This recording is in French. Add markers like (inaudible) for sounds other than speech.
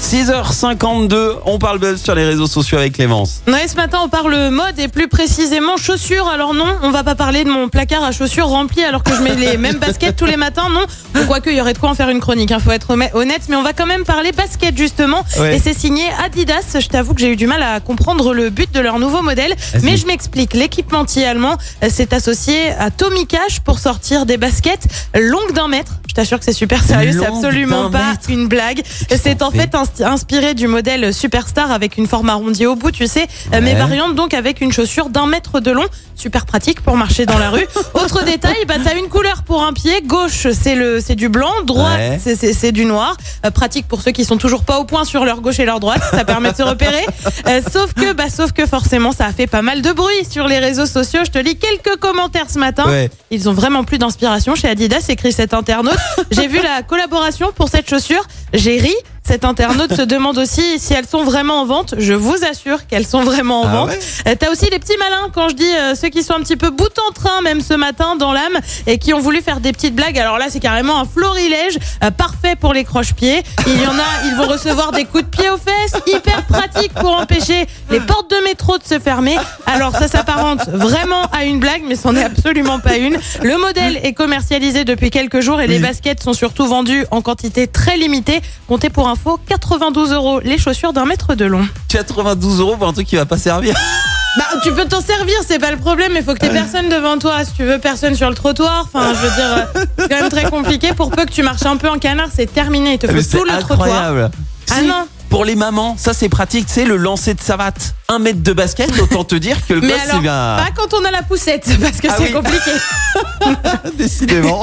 6h52, on parle buzz sur les réseaux sociaux avec Clémence. Ouais, ce matin, on parle mode et plus précisément chaussures. Alors non, on va pas parler de mon placard à chaussures rempli alors que je mets les mêmes baskets tous les matins. Non, Bon, quoique il y aurait de quoi en faire une chronique. Il faut être honnête- mais on va quand même parler basket justement. Ouais. Et c'est signé Adidas. Je t'avoue que j'ai eu du mal à comprendre le but de leur nouveau modèle, mais je m'explique. L'équipementier allemand s'est associé à Tommy Cash pour sortir des baskets longues d'un mètre. T'assure que c'est super sérieux, c'est absolument pas mètre. une blague. C'est en fait inspiré du modèle Superstar avec une forme arrondie au bout, tu sais, euh, mais Ouais. variante donc avec une chaussure d'un mètre de long. Super pratique pour marcher dans la rue. (laughs) Autre détail, bah t'as pour un pied. Gauche, c'est le c'est du blanc. Droite, Ouais. c'est- c'est c'est du noir. Euh, pratique pour ceux qui sont toujours pas au point sur leur gauche et leur droite. Ça permet de se repérer. (laughs) Euh, sauf que bah sauf que forcément ça a fait pas mal de bruit sur les réseaux sociaux. Je te lis quelques commentaires ce matin. Ouais. Ils ont vraiment plus d'inspiration chez Adidas, écrit cet internaute. J'ai vu la collaboration pour cette chaussure. J'ai ri. Cet internaute se demande aussi si elles sont vraiment en vente. Je vous assure qu'elles sont vraiment en Ah vente. ouais Euh, T'as aussi les petits malins, quand je dis euh, ceux qui sont un petit peu bout en train, même ce matin, dans l'âme, et qui ont voulu faire des petites blagues. Alors là, c'est carrément un florilège euh, parfait pour les croche-pieds. Il y en a, ils vont recevoir des coups de pied aux fesses, hyper pratique pour empêcher les portes de métro de se fermer. Alors ça s'apparente vraiment à une blague, mais c'en est absolument pas une. Le modèle est commercialisé depuis quelques jours et les baskets sont surtout vendues en quantité très limitée. Comptez pour info 92 euros les chaussures d'un mètre de long. 92 euros pour un truc qui va pas servir. Bah, tu peux t'en servir, c'est pas le problème, mais faut que t'aies personne devant toi. Si tu veux personne sur le trottoir, enfin, je veux dire, euh, c'est quand même très compliqué. Pour peu que tu marches un peu en canard, c'est terminé. Il te Mais faut tout le trottoir. Ah non. Pour les mamans, ça c'est pratique, c'est le lancer de savate. Un mètre de basket, autant te dire que le Mais gosse c'est bien. pas quand on a la poussette, (laughs) parce que Ah c'est oui. compliqué. (laughs) Décidément.